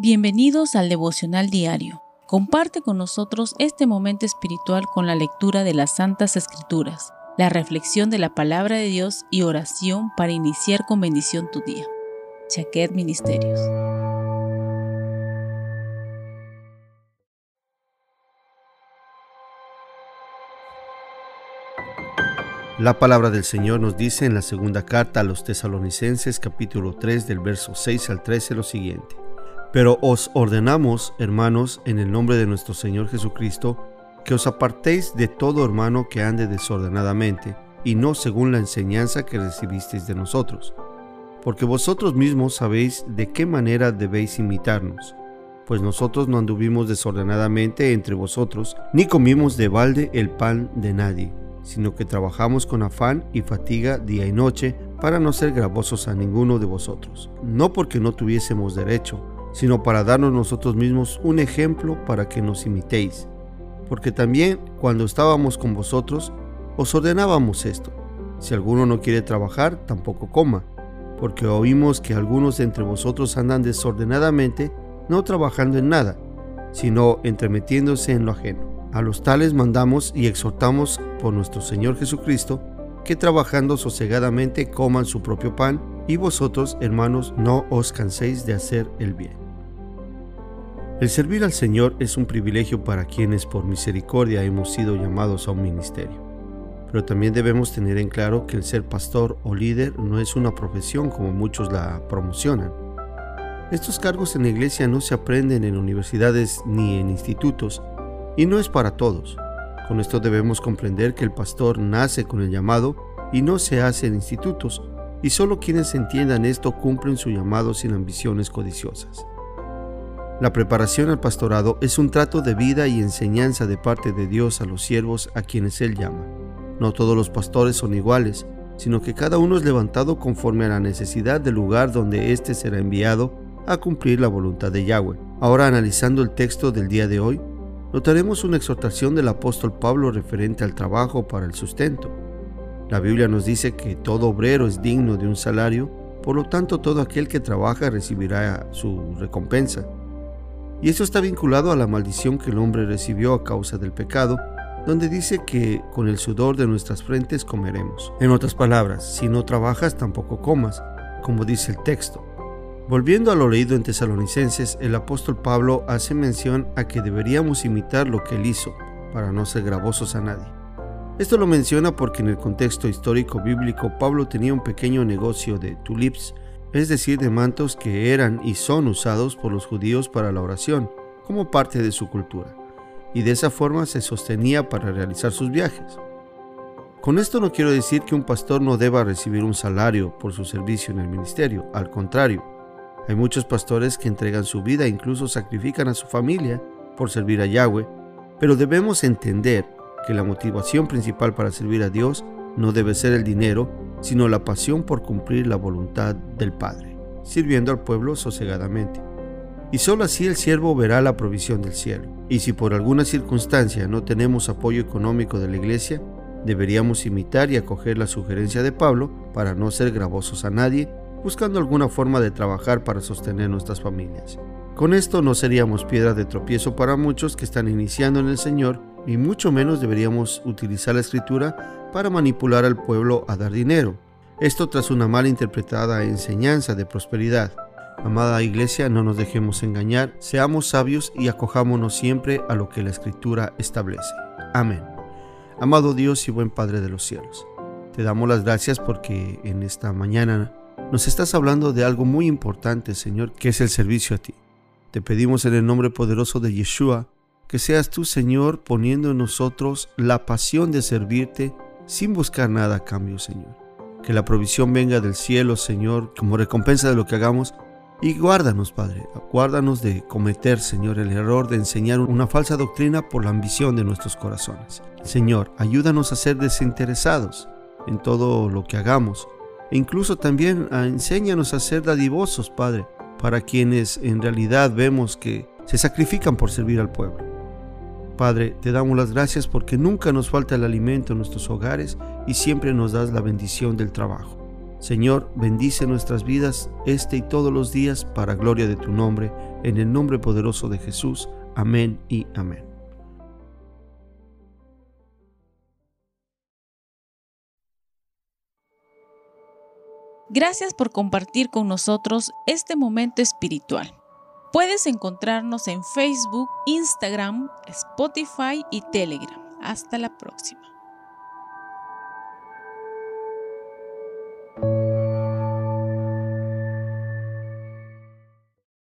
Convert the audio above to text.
Bienvenidos al devocional diario. Comparte con nosotros este momento espiritual con la lectura de las Santas Escrituras, la reflexión de la palabra de Dios y oración para iniciar con bendición tu día. Chaquet Ministerios. La palabra del Señor nos dice en la segunda carta a los tesalonicenses capítulo 3 del verso 6 al 13 lo siguiente. Pero os ordenamos, hermanos, en el nombre de nuestro Señor Jesucristo, que os apartéis de todo hermano que ande desordenadamente, y no según la enseñanza que recibisteis de nosotros. Porque vosotros mismos sabéis de qué manera debéis imitarnos, pues nosotros no anduvimos desordenadamente entre vosotros, ni comimos de balde el pan de nadie, sino que trabajamos con afán y fatiga día y noche, para no ser gravosos a ninguno de vosotros, no porque no tuviésemos derecho, sino para darnos nosotros mismos un ejemplo para que nos imitéis. Porque también cuando estábamos con vosotros, os ordenábamos esto. Si alguno no quiere trabajar, tampoco coma, porque oímos que algunos de entre vosotros andan desordenadamente, no trabajando en nada, sino entremetiéndose en lo ajeno. A los tales mandamos y exhortamos por nuestro Señor Jesucristo, que trabajando sosegadamente coman su propio pan, y vosotros, hermanos, no os canséis de hacer el bien. El servir al Señor es un privilegio para quienes por misericordia hemos sido llamados a un ministerio. Pero también debemos tener en claro que el ser pastor o líder no es una profesión como muchos la promocionan. Estos cargos en la iglesia no se aprenden en universidades ni en institutos y no es para todos. Con esto debemos comprender que el pastor nace con el llamado y no se hace en institutos, y solo quienes entiendan esto cumplen su llamado sin ambiciones codiciosas. La preparación al pastorado es un trato de vida y enseñanza de parte de Dios a los siervos a quienes Él llama. No todos los pastores son iguales, sino que cada uno es levantado conforme a la necesidad del lugar donde éste será enviado a cumplir la voluntad de Yahweh. Ahora analizando el texto del día de hoy, notaremos una exhortación del apóstol Pablo referente al trabajo para el sustento. La Biblia nos dice que todo obrero es digno de un salario, por lo tanto todo aquel que trabaja recibirá su recompensa. Y eso está vinculado a la maldición que el hombre recibió a causa del pecado, donde dice que con el sudor de nuestras frentes comeremos. En otras palabras, si no trabajas tampoco comas, como dice el texto. Volviendo a lo leído en Tesalonicenses, el apóstol Pablo hace mención a que deberíamos imitar lo que él hizo, para no ser gravosos a nadie. Esto lo menciona porque en el contexto histórico bíblico Pablo tenía un pequeño negocio de tulips es decir, de mantos que eran y son usados por los judíos para la oración, como parte de su cultura, y de esa forma se sostenía para realizar sus viajes. Con esto no quiero decir que un pastor no deba recibir un salario por su servicio en el ministerio, al contrario, hay muchos pastores que entregan su vida e incluso sacrifican a su familia por servir a Yahweh, pero debemos entender que la motivación principal para servir a Dios no debe ser el dinero, sino la pasión por cumplir la voluntad del Padre, sirviendo al pueblo sosegadamente. Y sólo así el siervo verá la provisión del cielo. Y si por alguna circunstancia no tenemos apoyo económico de la iglesia, deberíamos imitar y acoger la sugerencia de Pablo para no ser gravosos a nadie, buscando alguna forma de trabajar para sostener nuestras familias. Con esto no seríamos piedra de tropiezo para muchos que están iniciando en el Señor y mucho menos deberíamos utilizar la escritura para manipular al pueblo a dar dinero. Esto tras una mal interpretada enseñanza de prosperidad. Amada iglesia, no nos dejemos engañar, seamos sabios y acojámonos siempre a lo que la escritura establece. Amén. Amado Dios y buen Padre de los cielos, te damos las gracias porque en esta mañana nos estás hablando de algo muy importante, Señor, que es el servicio a ti. Te pedimos en el nombre poderoso de Yeshua, que seas tú, Señor, poniendo en nosotros la pasión de servirte sin buscar nada a cambio, Señor. Que la provisión venga del cielo, Señor, como recompensa de lo que hagamos. Y guárdanos, Padre, guárdanos de cometer, Señor, el error de enseñar una falsa doctrina por la ambición de nuestros corazones. Señor, ayúdanos a ser desinteresados en todo lo que hagamos. E incluso también ah, enséñanos a ser dadivosos, Padre, para quienes en realidad vemos que se sacrifican por servir al pueblo. Padre, te damos las gracias porque nunca nos falta el alimento en nuestros hogares y siempre nos das la bendición del trabajo. Señor, bendice nuestras vidas este y todos los días para gloria de tu nombre, en el nombre poderoso de Jesús. Amén y amén. Gracias por compartir con nosotros este momento espiritual. Puedes encontrarnos en Facebook, Instagram, Spotify y Telegram. Hasta la próxima.